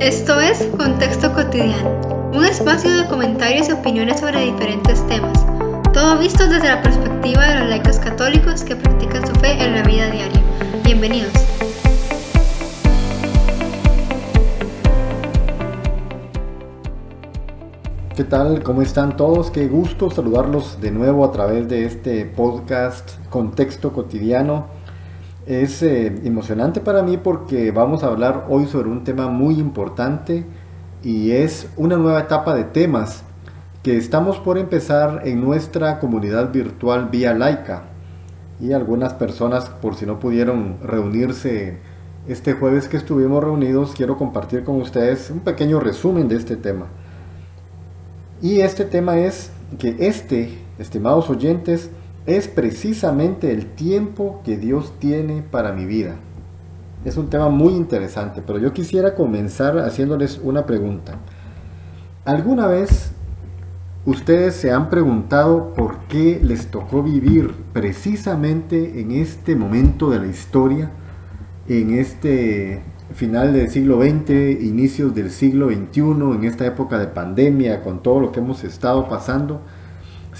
Esto es Contexto Cotidiano, un espacio de comentarios y opiniones sobre diferentes temas, todo visto desde la perspectiva de los laicos católicos que practican su fe en la vida diaria. Bienvenidos. ¿Qué tal? ¿Cómo están todos? Qué gusto saludarlos de nuevo a través de este podcast Contexto Cotidiano es eh, emocionante para mí porque vamos a hablar hoy sobre un tema muy importante y es una nueva etapa de temas que estamos por empezar en nuestra comunidad virtual vía laica. Y algunas personas, por si no pudieron reunirse este jueves que estuvimos reunidos, quiero compartir con ustedes un pequeño resumen de este tema. Y este tema es que este, estimados oyentes, es precisamente el tiempo que Dios tiene para mi vida. Es un tema muy interesante, pero yo quisiera comenzar haciéndoles una pregunta. ¿Alguna vez ustedes se han preguntado por qué les tocó vivir precisamente en este momento de la historia, en este final del siglo XX, inicios del siglo XXI, en esta época de pandemia, con todo lo que hemos estado pasando?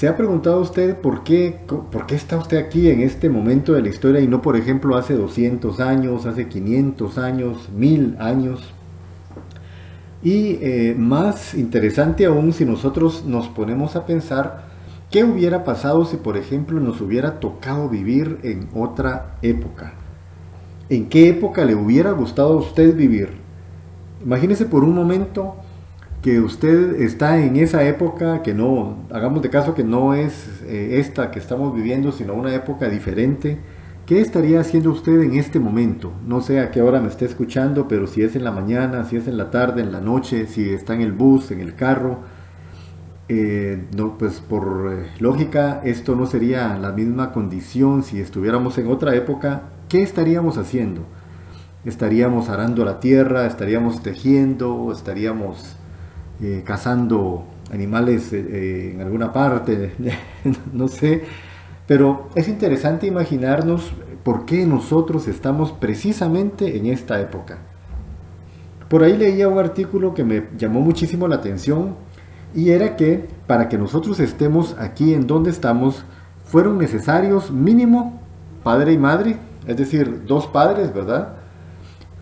¿Se ha preguntado usted por qué, por qué está usted aquí en este momento de la historia y no, por ejemplo, hace 200 años, hace 500 años, 1000 años? Y eh, más interesante aún si nosotros nos ponemos a pensar qué hubiera pasado si, por ejemplo, nos hubiera tocado vivir en otra época. ¿En qué época le hubiera gustado a usted vivir? Imagínese por un momento que usted está en esa época que no, hagamos de caso que no es eh, esta que estamos viviendo, sino una época diferente, ¿qué estaría haciendo usted en este momento? No sé a qué hora me esté escuchando, pero si es en la mañana, si es en la tarde, en la noche, si está en el bus, en el carro, eh, no, pues por eh, lógica esto no sería la misma condición si estuviéramos en otra época, ¿qué estaríamos haciendo? Estaríamos arando la tierra, estaríamos tejiendo, estaríamos eh, cazando animales eh, eh, en alguna parte, no sé, pero es interesante imaginarnos por qué nosotros estamos precisamente en esta época. Por ahí leía un artículo que me llamó muchísimo la atención y era que para que nosotros estemos aquí en donde estamos, fueron necesarios mínimo padre y madre, es decir, dos padres, ¿verdad?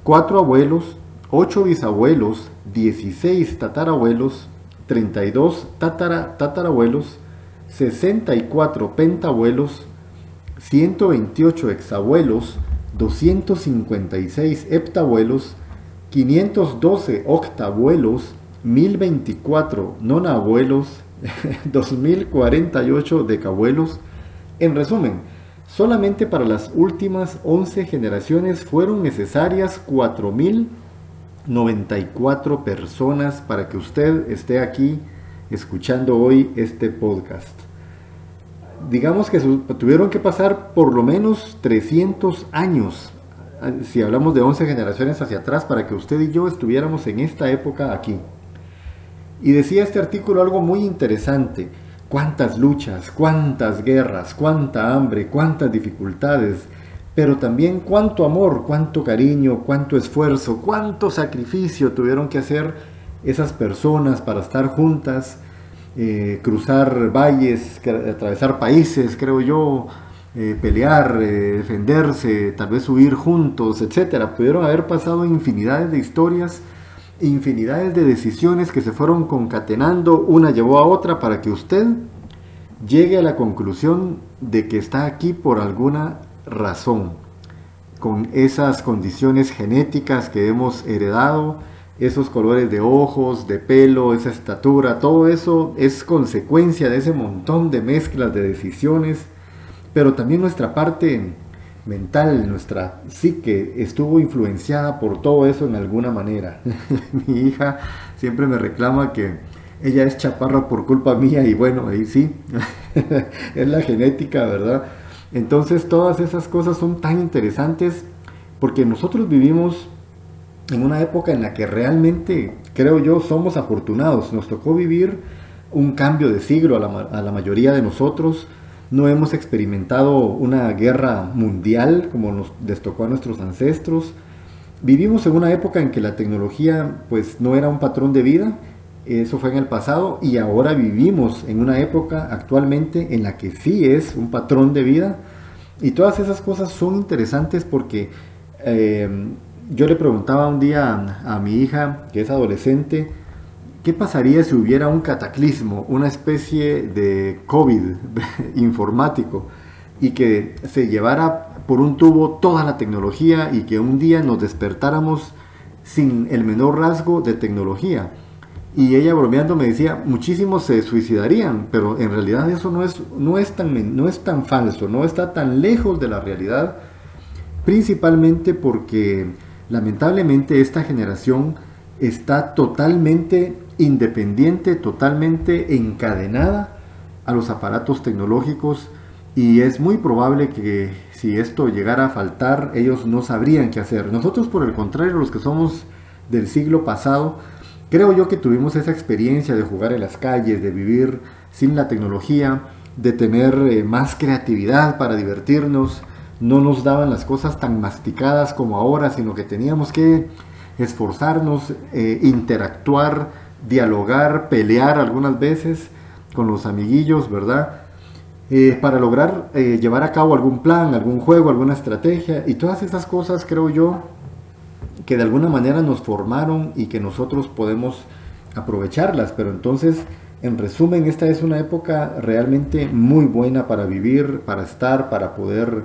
Cuatro abuelos, ocho bisabuelos, 16 tatarabuelos, 32 tatara, tatarabuelos, 64 pentabuelos, 128 exabuelos, 256 heptabuelos, 512 octabuelos, 1024 nonabuelos, 2048 decabuelos. En resumen, solamente para las últimas 11 generaciones fueron necesarias 4000 94 personas para que usted esté aquí escuchando hoy este podcast. Digamos que tuvieron que pasar por lo menos 300 años, si hablamos de 11 generaciones hacia atrás, para que usted y yo estuviéramos en esta época aquí. Y decía este artículo algo muy interesante. Cuántas luchas, cuántas guerras, cuánta hambre, cuántas dificultades, pero también cuánto amor, cuánto cariño, cuánto esfuerzo, cuánto sacrificio tuvieron que hacer esas personas para estar juntas, eh, cruzar valles, atravesar países, creo yo, eh, pelear, eh, defenderse, tal vez huir juntos, etc. Pudieron haber pasado infinidades de historias, infinidades de decisiones que se fueron concatenando, una llevó a otra para que usted llegue a la conclusión de que está aquí por alguna razón, con esas condiciones genéticas que hemos heredado, esos colores de ojos, de pelo, esa estatura, todo eso es consecuencia de ese montón de mezclas de decisiones, pero también nuestra parte mental, nuestra psique estuvo influenciada por todo eso en alguna manera. Mi hija siempre me reclama que ella es chaparra por culpa mía y bueno, ahí sí, es la genética, ¿verdad? Entonces todas esas cosas son tan interesantes porque nosotros vivimos en una época en la que realmente, creo yo, somos afortunados. Nos tocó vivir un cambio de siglo a la, mayoría de nosotros. No hemos experimentado una guerra mundial como nos les tocó a nuestros ancestros. vivimos en una época en que la tecnología pues no era un patrón de vida, eso fue en el pasado y ahora vivimos en una época actualmente en la que sí es un patrón de vida y todas esas cosas son interesantes porque eh, yo le preguntaba un día a, mi hija, que es adolescente, ¿qué pasaría si hubiera un cataclismo, una especie de COVID informático y que se llevara por un tubo toda la tecnología y que un día nos despertáramos sin el menor rasgo de tecnología? Y ella bromeando me decía, muchísimos se suicidarían, pero en realidad eso no es, no es, tan, no es tan falso, no está tan lejos de la realidad, principalmente porque lamentablemente esta generación está totalmente independiente, totalmente encadenada a los aparatos tecnológicos y es muy probable que si esto llegara a faltar ellos no sabrían qué hacer. Nosotros por el contrario, los que somos del siglo pasado, creo yo que tuvimos esa experiencia de jugar en las calles, de vivir sin la tecnología, de tener eh, más creatividad para divertirnos, no nos daban las cosas tan masticadas como ahora, sino que teníamos que esforzarnos, eh, interactuar, dialogar, pelear algunas veces con los amiguillos, ¿verdad? Eh, para lograr llevar a cabo algún plan, algún juego, alguna estrategia y todas esas cosas creo yo que de alguna manera nos formaron y que nosotros podemos aprovecharlas, pero entonces en resumen esta es una época realmente muy buena para vivir, para estar, para poder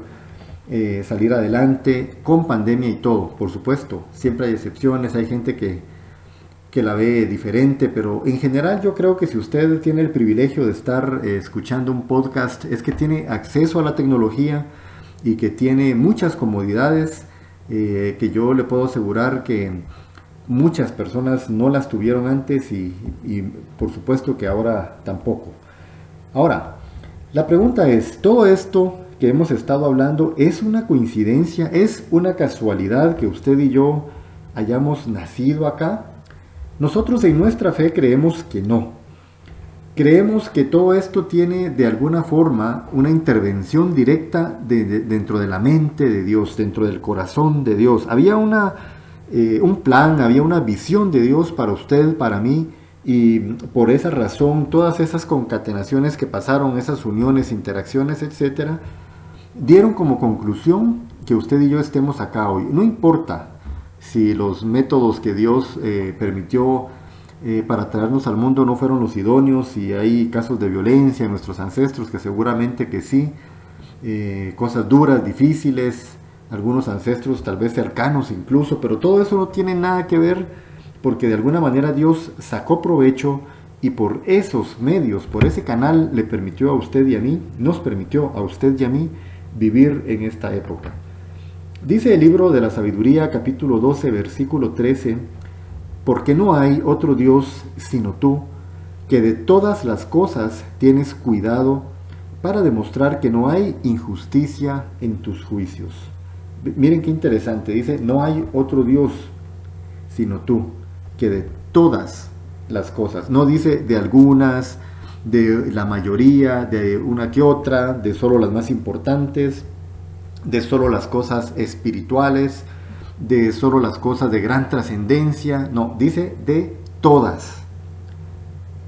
eh, salir adelante con pandemia y todo, por supuesto. Siempre hay excepciones, hay gente que, que la ve diferente, pero en general yo creo que si usted tiene el privilegio de estar eh, escuchando un podcast, es que tiene acceso a la tecnología y que tiene muchas comodidades eh, que yo le puedo asegurar que muchas personas no las tuvieron antes y, y por supuesto que ahora tampoco. Ahora, la pregunta es, ¿todo esto que hemos estado hablando es una coincidencia, es una casualidad que usted y yo hayamos nacido acá. Nosotros en nuestra fe creemos que no. Creemos que todo esto tiene de alguna forma una intervención directa dentro de la mente de Dios, dentro del corazón de Dios. Había una, eh, un plan, había una visión de Dios para usted, para mí, y por esa razón todas esas concatenaciones que pasaron, esas uniones, interacciones, etcétera, dieron como conclusión que usted y yo estemos acá hoy. No importa si los métodos que Dios eh, permitió eh, para traernos al mundo no fueron los idóneos, si hay casos de violencia en nuestros ancestros, que seguramente que sí, eh, cosas duras, difíciles, algunos ancestros tal vez cercanos incluso, pero todo eso no tiene nada que ver porque de alguna manera Dios sacó provecho y por esos medios, por ese canal le permitió a usted y a mí, nos permitió a usted y a mí vivir en esta época. Dice el libro de la sabiduría capítulo 12 versículo 13, porque no hay otro Dios sino tú, que de todas las cosas tienes cuidado para demostrar que no hay injusticia en tus juicios. Miren qué interesante, dice, no hay otro Dios sino tú, que de todas las cosas, no dice de algunas, de la mayoría, de una que otra, de solo las más importantes, de solo las cosas espirituales, de solo las cosas de gran trascendencia, no, dice de todas,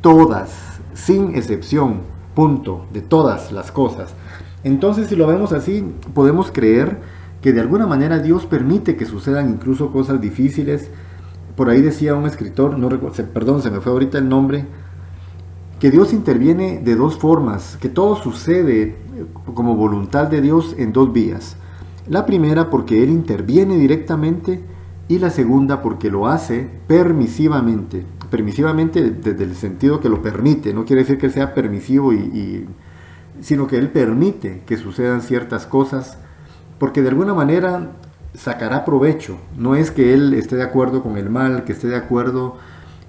todas, sin excepción, punto, de todas las cosas. Entonces, si lo vemos así, podemos creer que de alguna manera Dios permite que sucedan incluso cosas difíciles. Por ahí decía un escritor, no recuerdo, perdón, se me fue ahorita el nombre, que Dios interviene de dos formas, que todo sucede como voluntad de Dios en dos vías. La primera porque Él interviene directamente y la segunda porque lo hace permisivamente. Permisivamente desde el sentido que lo permite, no quiere decir que sea permisivo y, sino que Él permite que sucedan ciertas cosas porque de alguna manera sacará provecho. No es que Él esté de acuerdo con el mal, que esté de acuerdo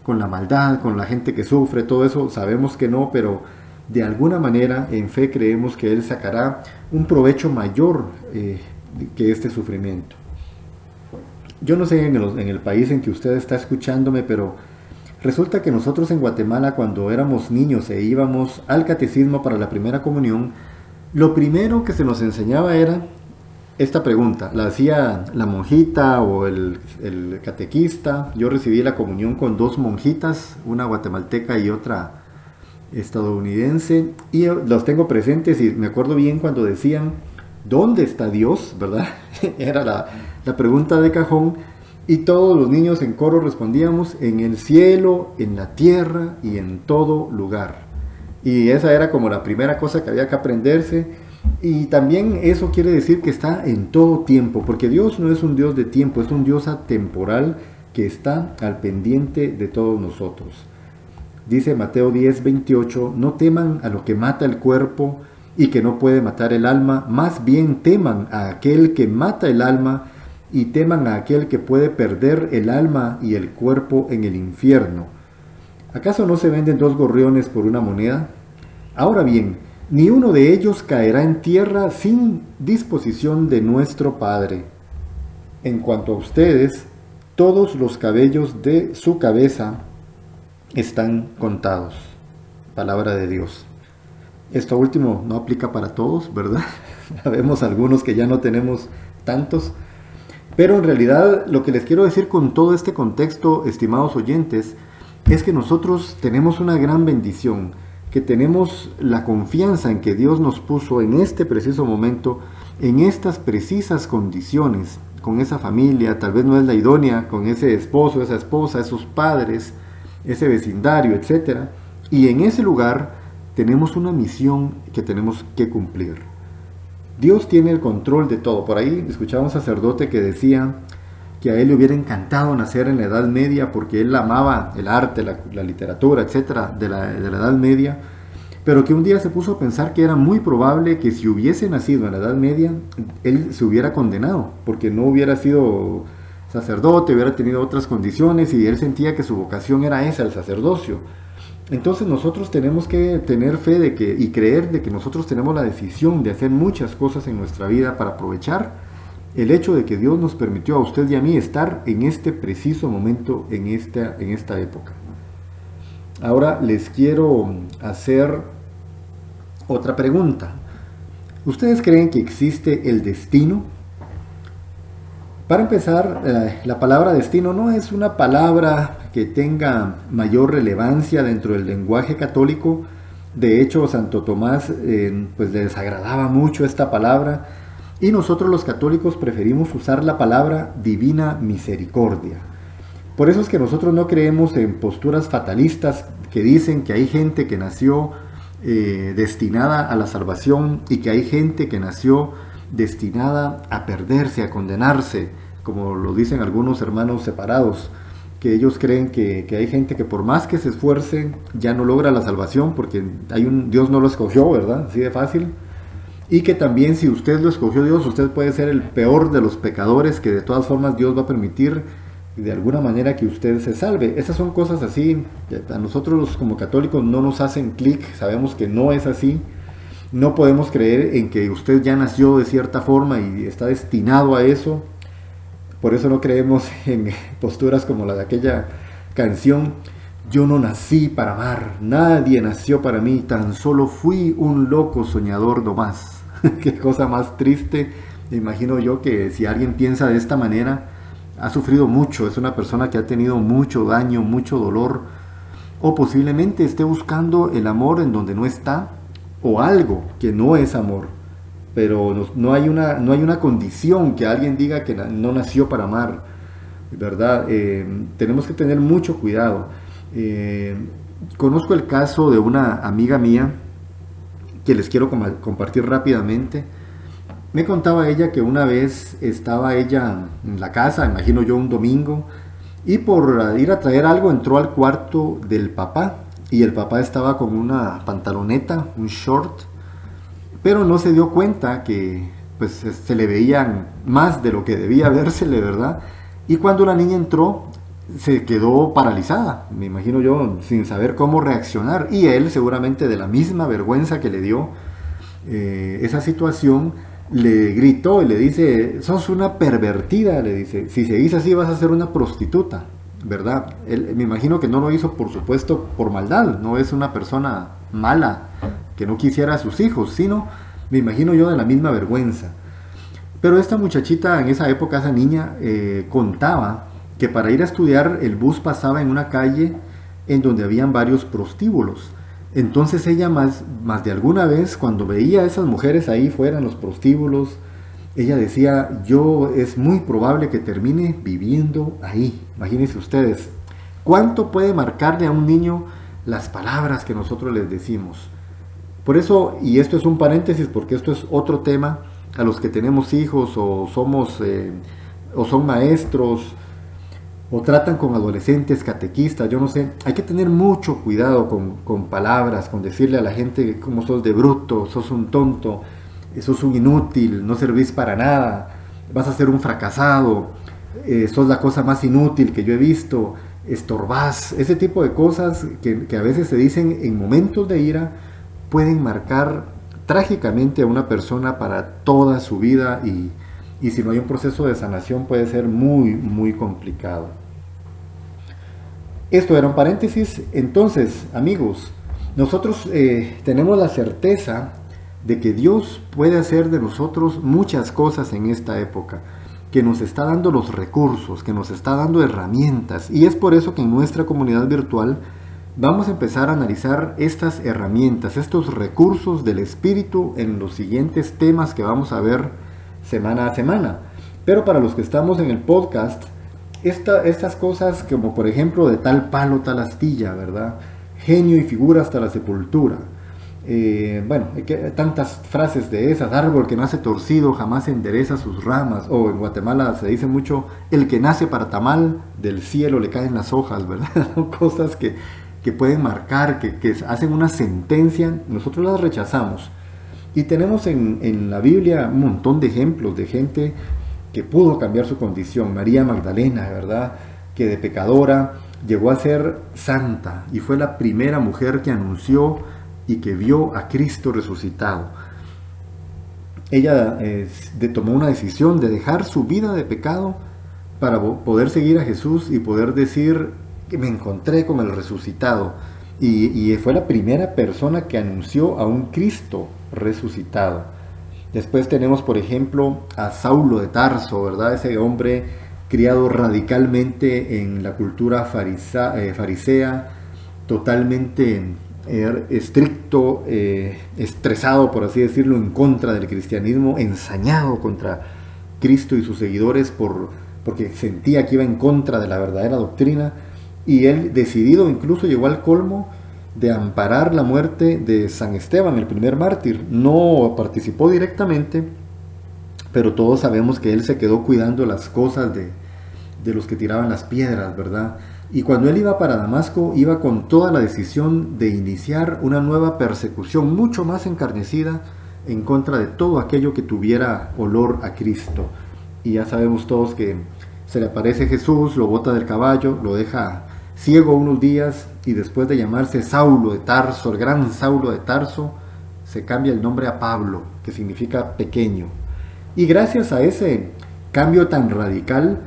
con la maldad, con la gente que sufre, todo eso sabemos que no, pero de alguna manera en fe creemos que Él sacará un provecho mayor eh, que este sufrimiento. Yo no sé en el, en el país en que usted está escuchándome, pero resulta que nosotros en Guatemala cuando éramos niños e íbamos al catecismo para la primera comunión, lo primero que se nos enseñaba era esta pregunta, la hacía la monjita o el, el, catequista. Yo recibí la comunión con dos monjitas, una guatemalteca y otra estadounidense, y los tengo presentes y me acuerdo bien cuando decían, ¿dónde está Dios? ¿Verdad? Era la, la pregunta de cajón. Y todos los niños en coro respondíamos, en el cielo, en la tierra y en todo lugar. Y esa era como la primera cosa que había que aprenderse. Y también eso quiere decir que está en todo tiempo, porque Dios no es un Dios de tiempo, es un Dios atemporal que está al pendiente de todos nosotros. Dice Mateo 10, 28, no teman a lo que mata el cuerpo y que no puede matar el alma, más bien teman a aquel que mata el alma y teman a aquel que puede perder el alma y el cuerpo en el infierno. ¿Acaso no se venden dos gorriones por una moneda? Ahora bien, ni uno de ellos caerá en tierra sin disposición de nuestro Padre. En cuanto a ustedes, todos los cabellos de su cabeza están contados. Palabra de Dios. Esto último no aplica para todos, ¿verdad? Sabemos algunos que ya no tenemos tantos, pero en realidad lo que les quiero decir con todo este contexto, estimados oyentes, es que nosotros tenemos una gran bendición, que tenemos la confianza en que Dios nos puso en este preciso momento, en estas precisas condiciones, con esa familia, tal vez no es la idónea, con ese esposo, esa esposa, esos padres, ese vecindario, etc. Y en ese lugar tenemos una misión que tenemos que cumplir. Dios tiene el control de todo. Por ahí escuchaba un sacerdote que decía que a él le hubiera encantado nacer en la Edad Media porque él amaba el arte, la, literatura, etcétera, de la, de la Edad Media, pero que un día se puso a pensar que era muy probable que si hubiese nacido en la Edad Media, él se hubiera condenado, porque no hubiera sido sacerdote, hubiera tenido otras condiciones y él sentía que su vocación era esa, el sacerdocio. Entonces nosotros tenemos que tener fe de que, y creer de que nosotros tenemos la decisión de hacer muchas cosas en nuestra vida para aprovechar el hecho de que Dios nos permitió a usted y a mí estar en este preciso momento, en esta, en esta época. Ahora les quiero hacer otra pregunta. ¿Ustedes creen que existe el destino? Para empezar, eh, la palabra destino no es una palabra que tenga mayor relevancia dentro del lenguaje católico. De hecho, Santo Tomás eh, pues le desagradaba mucho esta palabra y nosotros los católicos preferimos usar la palabra divina misericordia. Por eso es que nosotros no creemos en posturas fatalistas que dicen que hay gente que nació eh, destinada a la salvación y que hay gente que nació destinada a perderse, a condenarse, como lo dicen algunos hermanos separados, que ellos creen que, hay gente que por más que se esfuerce ya no logra la salvación porque hay un Dios no lo escogió, ¿verdad? Así de fácil. Y que también si usted lo escogió Dios, usted puede ser el peor de los pecadores que de todas formas Dios va a permitir de alguna manera que usted se salve. Esas son cosas así, que a nosotros como católicos no nos hacen clic, sabemos que no es así no podemos creer en que usted ya nació de cierta forma y está destinado a eso. Por eso no creemos en posturas como la de aquella canción. Yo no nací para amar, nadie nació para mí, tan solo fui un loco soñador nomás. Qué cosa más triste. Me imagino yo que si alguien piensa de esta manera, ha sufrido mucho, es una persona que ha tenido mucho daño, mucho dolor, o posiblemente esté buscando el amor en donde no está, o algo que no es amor, pero no, hay, una, no hay una condición que alguien diga que no nació para amar, ¿verdad? Eh, tenemos que tener mucho cuidado. Eh, conozco el caso de una amiga mía que les quiero compartir rápidamente. Me contaba ella que una vez estaba ella en la casa, imagino yo un domingo, y por ir a traer algo entró al cuarto del papá y el papá estaba con una pantaloneta, un short, pero no se dio cuenta que pues se le veían más de lo que debía versele, ¿verdad? Y cuando la niña entró, se quedó paralizada, me imagino yo, sin saber cómo reaccionar. Y él, seguramente de la misma vergüenza que le dio eh, esa situación, le gritó y le dice, sos una pervertida, le dice, si seguís así vas a ser una prostituta. ¿verdad? Me imagino que no lo hizo, por supuesto, por maldad, no es una persona mala que no quisiera a sus hijos, sino, me imagino yo, de la misma vergüenza. Pero esta muchachita en esa época, esa niña, eh, contaba que para ir a estudiar el bus pasaba en una calle en donde habían varios prostíbulos. Entonces ella más, más de alguna vez cuando veía a esas mujeres ahí fuera en los prostíbulos, ella decía, yo es muy probable que termine viviendo ahí. Imagínense ustedes, ¿cuánto puede marcarle a un niño las palabras que nosotros les decimos? Por eso, y esto es un paréntesis porque esto es otro tema, a los que tenemos hijos o somos eh, o son maestros o tratan con adolescentes, catequistas, yo no sé, hay que tener mucho cuidado con, palabras, con decirle a la gente cómo sos de bruto, sos un tonto, sos un inútil, no servís para nada, vas a ser un fracasado, eh, sos la cosa más inútil que yo he visto, estorbás, ese tipo de cosas que, que a veces se dicen en momentos de ira pueden marcar trágicamente a una persona para toda su vida y, si no hay un proceso de sanación puede ser muy, muy complicado. Esto era un paréntesis. Entonces, amigos, nosotros eh, tenemos la certeza de que Dios puede hacer de nosotros muchas cosas en esta época, que nos está dando los recursos, que nos está dando herramientas. Y es por eso que en nuestra comunidad virtual Vamos a empezar a analizar estas herramientas, estos recursos del espíritu en los siguientes temas que vamos a ver semana a semana. Pero para los que estamos en el podcast, estas cosas como por ejemplo de tal palo, tal astilla, ¿verdad? Genio y figura hasta la sepultura. Eh, bueno, hay que, tantas frases de esas, árbol que nace torcido jamás endereza sus ramas, o en Guatemala se dice mucho, el que nace para tamal, del cielo le caen las hojas, ¿verdad? Cosas que que pueden marcar, que, hacen una sentencia, nosotros las rechazamos. Y tenemos en, la Biblia un montón de ejemplos de gente que pudo cambiar su condición. María Magdalena, ¿verdad? Que de pecadora llegó a ser santa y fue la primera mujer que anunció y que vio a Cristo resucitado. Ella tomó una decisión de dejar su vida de pecado para poder seguir a Jesús y poder decir, me encontré con el resucitado. Y, fue la primera persona que anunció a un Cristo resucitado. Después tenemos, por ejemplo, a Saulo de Tarso, ¿verdad? Ese hombre criado radicalmente en la cultura eh, farisea, totalmente eh, estricto, eh, estresado, por así decirlo, en contra del cristianismo, ensañado contra Cristo y sus seguidores por, porque sentía que iba en contra de la verdadera doctrina y él decidido incluso llegó al colmo de amparar la muerte de San Esteban, el primer mártir. No participó directamente, pero todos sabemos que él se quedó cuidando las cosas de, de los que tiraban las piedras, ¿verdad? Y cuando él iba para Damasco, iba con toda la decisión de iniciar una nueva persecución mucho más encarnecida en contra de todo aquello que tuviera olor a Cristo. Y ya sabemos todos que se le aparece Jesús, lo bota del caballo, lo deja ciego unos días y después de llamarse Saulo de Tarso, el gran Saulo de Tarso, se cambia el nombre a Pablo, que significa pequeño. Y gracias a ese cambio tan radical,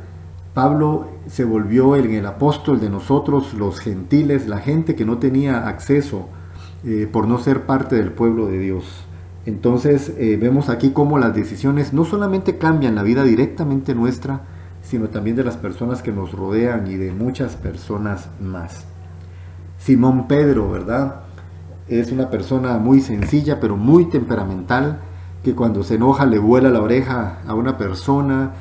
Pablo se volvió el, apóstol de nosotros, los gentiles, la gente que no tenía acceso eh, por no ser parte del pueblo de Dios. Entonces eh, vemos aquí cómo las decisiones no solamente cambian la vida directamente nuestra, sino también de las personas que nos rodean y de muchas personas más. Simón Pedro, ¿verdad? Es una persona muy sencilla, pero muy temperamental, que cuando se enoja le vuela la oreja a una persona.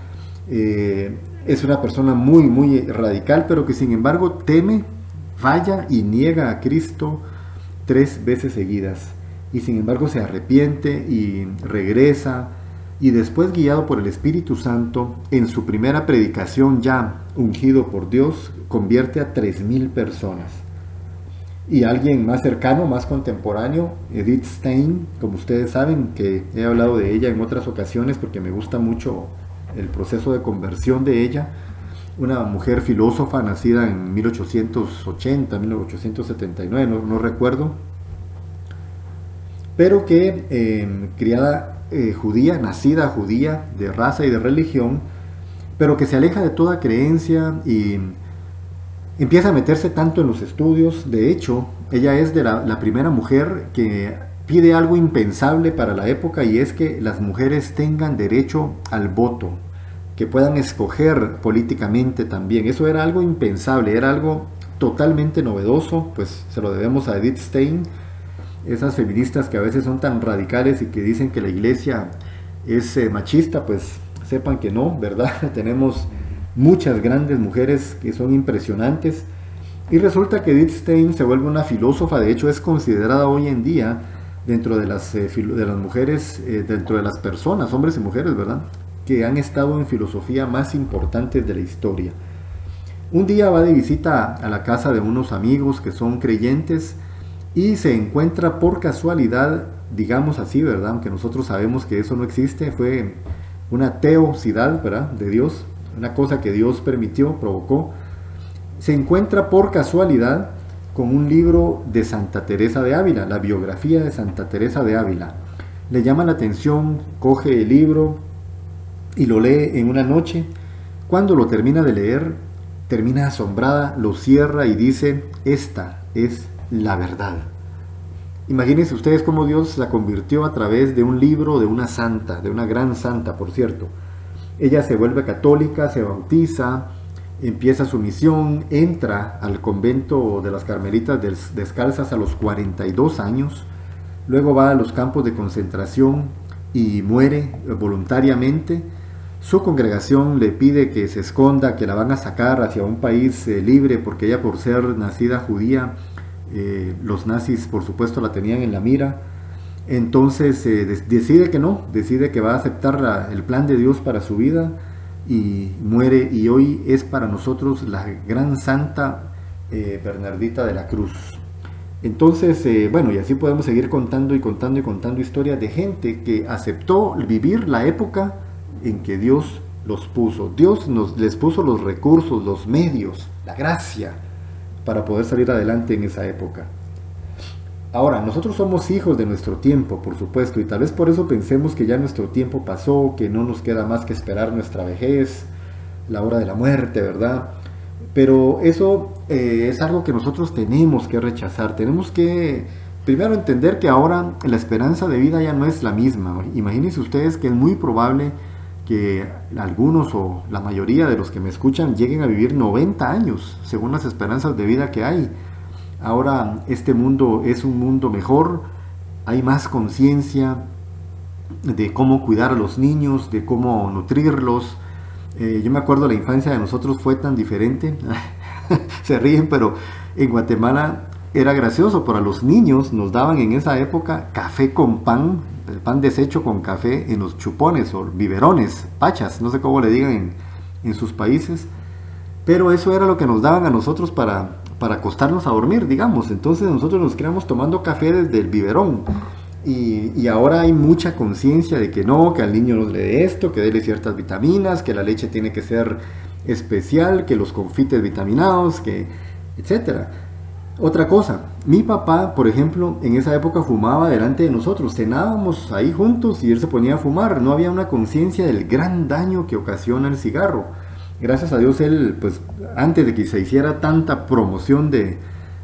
Eh, es una persona muy, muy radical, pero que sin embargo teme, vaya y niega a Cristo tres veces seguidas. Y sin embargo se arrepiente y regresa y después guiado por el Espíritu Santo, en su primera predicación ya ungido por Dios, convierte a 3.000 personas. Y alguien más cercano, más contemporáneo, Edith Stein, como ustedes saben, que he hablado de ella en otras ocasiones porque me gusta mucho el proceso de conversión de ella, una mujer filósofa nacida en 1880, 1879, no, no recuerdo, pero que eh, criada eh, judía, nacida judía, de raza y de religión, pero que se aleja de toda creencia y empieza a meterse tanto en los estudios. De hecho, ella es de la, primera mujer que pide algo impensable para la época y es que las mujeres tengan derecho al voto, que puedan escoger políticamente también. Eso era algo impensable, era algo totalmente novedoso, pues se lo debemos a Edith Stein, esas feministas que a veces son tan radicales y que dicen que la iglesia es eh, machista, pues sepan que no, ¿verdad? Tenemos muchas grandes mujeres que son impresionantes. Y resulta que Edith Stein se vuelve una filósofa, de hecho es considerada hoy en día dentro de las, eh, de las mujeres, eh, dentro de las personas, hombres y mujeres, ¿verdad? Que han estado en filosofía más importantes de la historia. Un día va de visita a la casa de unos amigos que son creyentes y se encuentra por casualidad, digamos así, ¿verdad? Aunque nosotros sabemos que eso no existe, fue una teosidad, ¿verdad? De Dios, una cosa que Dios permitió, provocó. Se encuentra por casualidad con un libro de Santa Teresa de Ávila, la biografía de Santa Teresa de Ávila. Le llama la atención, coge el libro y lo lee en una noche. Cuando lo termina de leer, termina asombrada, lo cierra y dice, esta es la verdad. Imagínense ustedes cómo Dios la convirtió a través de un libro de una santa, de una gran santa, por cierto. Ella se vuelve católica, se bautiza, empieza su misión, entra al convento de las Carmelitas Descalzas a los 42 años, luego va a los campos de concentración y muere voluntariamente. Su congregación le pide que se esconda, que la van a sacar hacia un país eh, libre, porque ella por ser nacida judía, eh, los nazis por supuesto la tenían en la mira. Entonces eh, decide que no, decide que va a aceptar el plan de Dios para su vida y muere y hoy es para nosotros la gran santa eh, Bernardita de la Cruz. Entonces, bueno, y así podemos seguir contando y contando y contando historias de gente que aceptó vivir la época en que Dios los puso. Dios nos, les puso los recursos, los medios, la gracia para poder salir adelante en esa época. Ahora, nosotros somos hijos de nuestro tiempo, por supuesto, y tal vez por eso pensemos que ya nuestro tiempo pasó, que no nos queda más que esperar nuestra vejez, la hora de la muerte, ¿verdad? Pero eso eh, es algo que nosotros tenemos que rechazar. Tenemos que primero entender que ahora la esperanza de vida ya no es la misma. Imagínense ustedes que es muy probable que algunos o la mayoría de los que me escuchan lleguen a vivir 90 años, según las esperanzas de vida que hay. Ahora este mundo es un mundo mejor, hay más conciencia de cómo cuidar a los niños, de cómo nutrirlos. Eh, yo me acuerdo la infancia de nosotros fue tan diferente, se ríen, pero en Guatemala era gracioso, para los niños nos daban en esa época café con pan, el pan deshecho con café en los chupones o biberones, pachas, no sé cómo le digan en, en sus países, pero eso era lo que nos daban a nosotros para para acostarnos a dormir, digamos. Entonces nosotros nos quedamos tomando café desde el biberón. Y, ahora hay mucha conciencia de que no, que al niño no le dé esto, que déle ciertas vitaminas, que la leche tiene que ser especial, que los confites vitaminados, que etcétera. Otra cosa, mi papá, por ejemplo, en esa época fumaba delante de nosotros, cenábamos ahí juntos y él se ponía a fumar, no había una conciencia del gran daño que ocasiona el cigarro. Gracias a Dios, él, pues antes de que se hiciera tanta promoción de,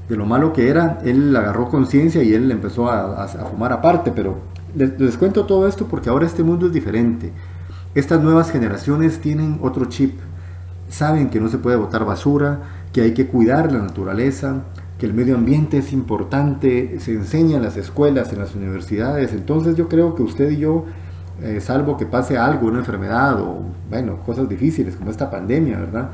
lo malo que era, él agarró conciencia y él empezó a, fumar aparte, pero les, cuento todo esto porque ahora este mundo es diferente. Estas nuevas generaciones tienen otro chip, saben que no se puede botar basura, que hay que cuidar la naturaleza, que el medio ambiente es importante, se enseña en las escuelas, en las universidades, entonces yo creo que usted y yo eh, salvo que pase algo, una enfermedad o, bueno, cosas difíciles como esta pandemia, ¿verdad?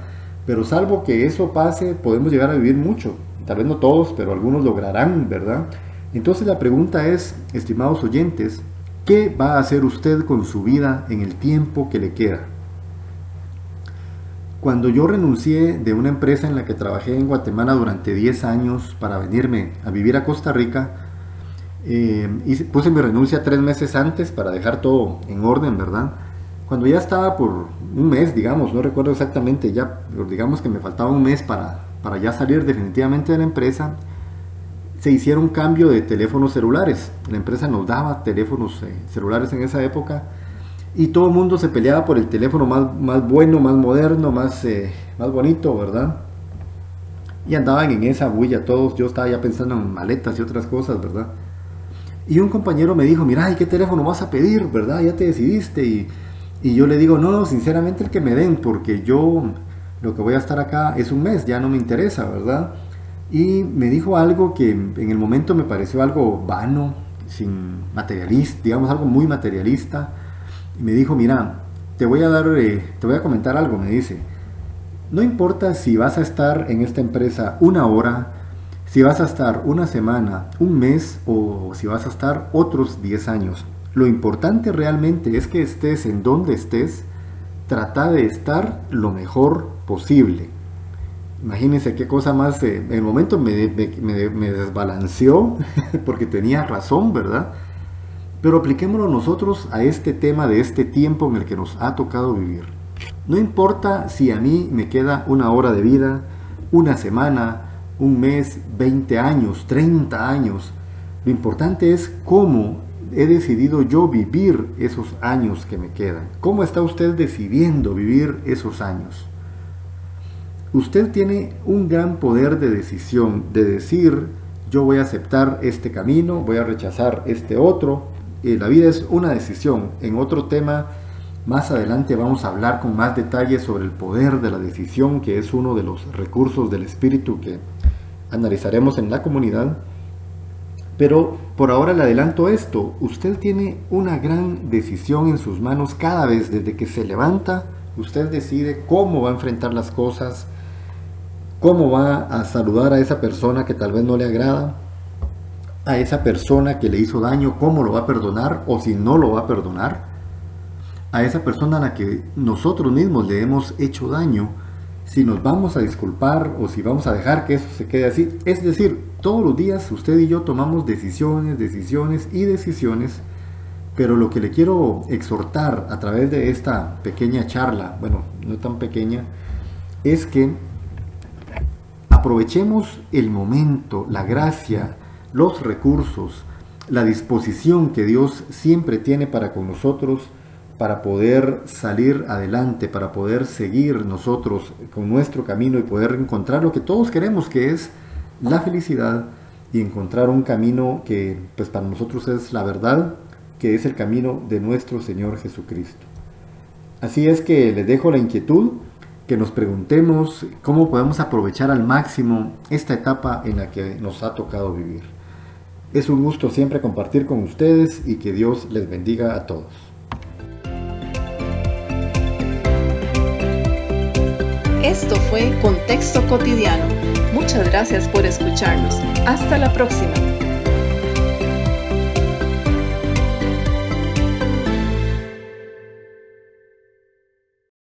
Pero salvo que eso pase, podemos llegar a vivir mucho. Tal vez no todos, pero algunos lograrán, ¿verdad? Entonces la pregunta es, estimados oyentes, ¿qué va a hacer usted con su vida en el tiempo que le queda? Cuando yo renuncié de una empresa en la que trabajé en Guatemala durante 10 años para venirme a vivir a Costa Rica, eh, puse mi renuncia tres meses antes para dejar todo en orden, ¿verdad? Cuando ya estaba por un mes, digamos, no recuerdo exactamente, ya digamos que me faltaba un mes para, para ya salir definitivamente de la empresa, se hicieron cambio de teléfonos celulares. La empresa nos daba teléfonos eh, celulares en esa época y todo el mundo se peleaba por el teléfono más, más bueno, más moderno, más, eh, más bonito, ¿verdad? Y andaban en esa bulla todos, yo estaba ya pensando en maletas y otras cosas, ¿verdad? Y un compañero me dijo, mira, ¿y qué teléfono vas a pedir? ¿Verdad? Ya te decidiste. Y, y yo le digo, no, no, sinceramente el que me den, porque yo lo que voy a estar acá es un mes, ya no me interesa, ¿verdad? Y me dijo algo que en el momento me pareció algo vano, sin materialista, digamos algo muy materialista. Y me dijo, mira, te voy a dar, eh, te voy a comentar algo, me dice. No importa si vas a estar en esta empresa una hora, si vas a estar una semana, un mes o si vas a estar otros 10 años. Lo importante realmente es que estés en donde estés, trata de estar lo mejor posible. Imagínense qué cosa más, eh, en el momento me, me desbalanceó porque tenía razón, ¿verdad? Pero apliquémoslo nosotros a este tema de este tiempo en el que nos ha tocado vivir. No importa si a mí me queda una hora de vida, una semana, un mes, 20 años, 30 años. Lo importante es cómo he decidido yo vivir esos años que me quedan. ¿Cómo está usted decidiendo vivir esos años? Usted tiene un gran poder de decisión, de decir, yo voy a aceptar este camino, voy a rechazar este otro. Eh, la vida es una decisión. En otro tema, más adelante vamos a hablar con más detalles sobre el poder de la decisión, que es uno de los recursos del espíritu que analizaremos en la comunidad. Pero por ahora le adelanto esto, usted tiene una gran decisión en sus manos cada vez desde que se levanta, usted decide cómo va a enfrentar las cosas, cómo va a saludar a esa persona que tal vez no le agrada, a esa persona que le hizo daño, cómo lo va a perdonar o si no lo va a perdonar, a esa persona a la que nosotros mismos le hemos hecho daño, si nos vamos a disculpar o si vamos a dejar que eso se quede así. Es decir, todos los días usted y yo tomamos decisiones, decisiones y decisiones, pero lo que le quiero exhortar a través de esta pequeña charla, bueno, no tan pequeña, es que aprovechemos el momento, la gracia, los recursos, la disposición que Dios siempre tiene para con nosotros, para poder salir adelante, para poder seguir nosotros con nuestro camino y poder encontrar lo que todos queremos, que es la felicidad y encontrar un camino que pues para nosotros es la verdad, que es el camino de nuestro Señor Jesucristo. Así es que les dejo la inquietud que nos preguntemos cómo podemos aprovechar al máximo esta etapa en la que nos ha tocado vivir. Es un gusto siempre compartir con ustedes y que Dios les bendiga a todos. Esto fue Contexto Cotidiano. Muchas gracias por escucharnos. Hasta la próxima.